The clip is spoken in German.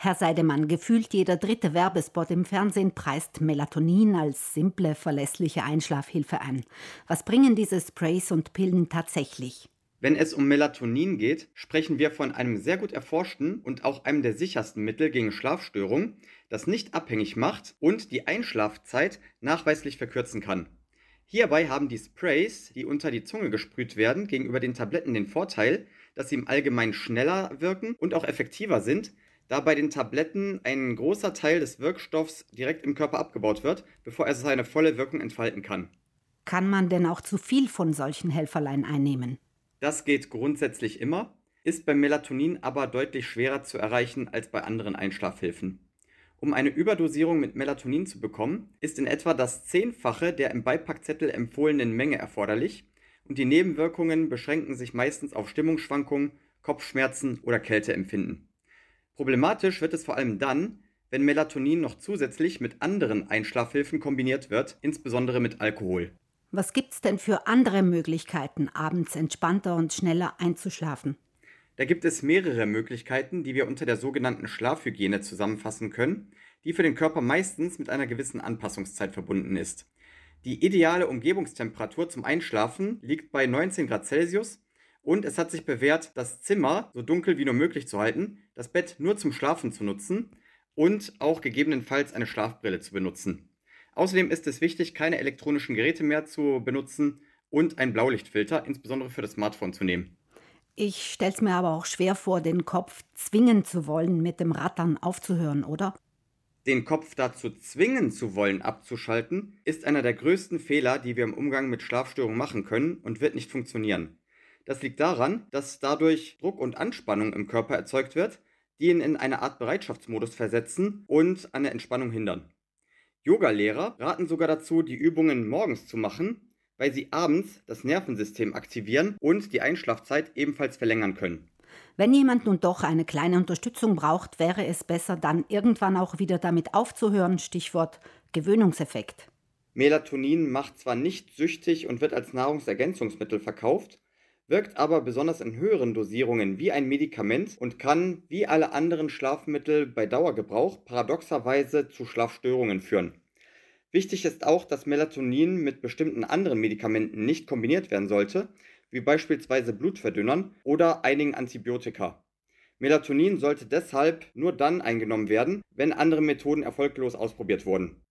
Herr Seidemann, gefühlt jeder dritte Werbespot im Fernsehen preist Melatonin als simple, verlässliche Einschlafhilfe an. Was bringen diese Sprays und Pillen tatsächlich? Wenn es um Melatonin geht, sprechen wir von einem sehr gut erforschten und auch einem der sichersten Mittel gegen Schlafstörungen, das nicht abhängig macht und die Einschlafzeit nachweislich verkürzen kann. Hierbei haben die Sprays, die unter die Zunge gesprüht werden, gegenüber den Tabletten den Vorteil, dass sie im Allgemeinen schneller wirken und auch effektiver sind, da bei den Tabletten ein großer Teil des Wirkstoffs direkt im Körper abgebaut wird, bevor er seine volle Wirkung entfalten kann. Kann man denn auch zu viel von solchen Helferlein einnehmen? Das geht grundsätzlich immer, ist beim Melatonin aber deutlich schwerer zu erreichen als bei anderen Einschlafhilfen. Um eine Überdosierung mit Melatonin zu bekommen, ist in etwa das Zehnfache der im Beipackzettel empfohlenen Menge erforderlich und die Nebenwirkungen beschränken sich meistens auf Stimmungsschwankungen, Kopfschmerzen oder Kälteempfinden. Problematisch wird es vor allem dann, wenn Melatonin noch zusätzlich mit anderen Einschlafhilfen kombiniert wird, insbesondere mit Alkohol. Was gibt's denn für andere Möglichkeiten, abends entspannter und schneller einzuschlafen? Da gibt es mehrere Möglichkeiten, die wir unter der sogenannten Schlafhygiene zusammenfassen können, die für den Körper meistens mit einer gewissen Anpassungszeit verbunden ist. Die ideale Umgebungstemperatur zum Einschlafen liegt bei 19 Grad Celsius und es hat sich bewährt, das Zimmer so dunkel wie nur möglich zu halten, das Bett nur zum Schlafen zu nutzen und auch gegebenenfalls eine Schlafbrille zu benutzen. Außerdem ist es wichtig, keine elektronischen Geräte mehr zu benutzen und einen Blaulichtfilter, insbesondere für das Smartphone, zu nehmen. Ich stell's mir aber auch schwer vor, den Kopf zwingen zu wollen, mit dem Rattern aufzuhören, oder? Den Kopf dazu zwingen zu wollen, abzuschalten, ist einer der größten Fehler, die wir im Umgang mit Schlafstörungen machen können und wird nicht funktionieren. Das liegt daran, dass dadurch Druck und Anspannung im Körper erzeugt wird, die ihn in eine Art Bereitschaftsmodus versetzen und an der Entspannung hindern. Yogalehrer raten sogar dazu, die Übungen morgens zu machen, weil sie abends das Nervensystem aktivieren und die Einschlafzeit ebenfalls verlängern können. Wenn jemand nun doch eine kleine Unterstützung braucht, wäre es besser, dann irgendwann auch wieder damit aufzuhören. Stichwort Gewöhnungseffekt. Melatonin macht zwar nicht süchtig und wird als Nahrungsergänzungsmittel verkauft, wirkt aber besonders in höheren Dosierungen wie ein Medikament und kann, wie alle anderen Schlafmittel bei Dauergebrauch, paradoxerweise zu Schlafstörungen führen. Wichtig ist auch, dass Melatonin mit bestimmten anderen Medikamenten nicht kombiniert werden sollte, wie beispielsweise Blutverdünnern oder einigen Antibiotika. Melatonin sollte deshalb nur dann eingenommen werden, wenn andere Methoden erfolglos ausprobiert wurden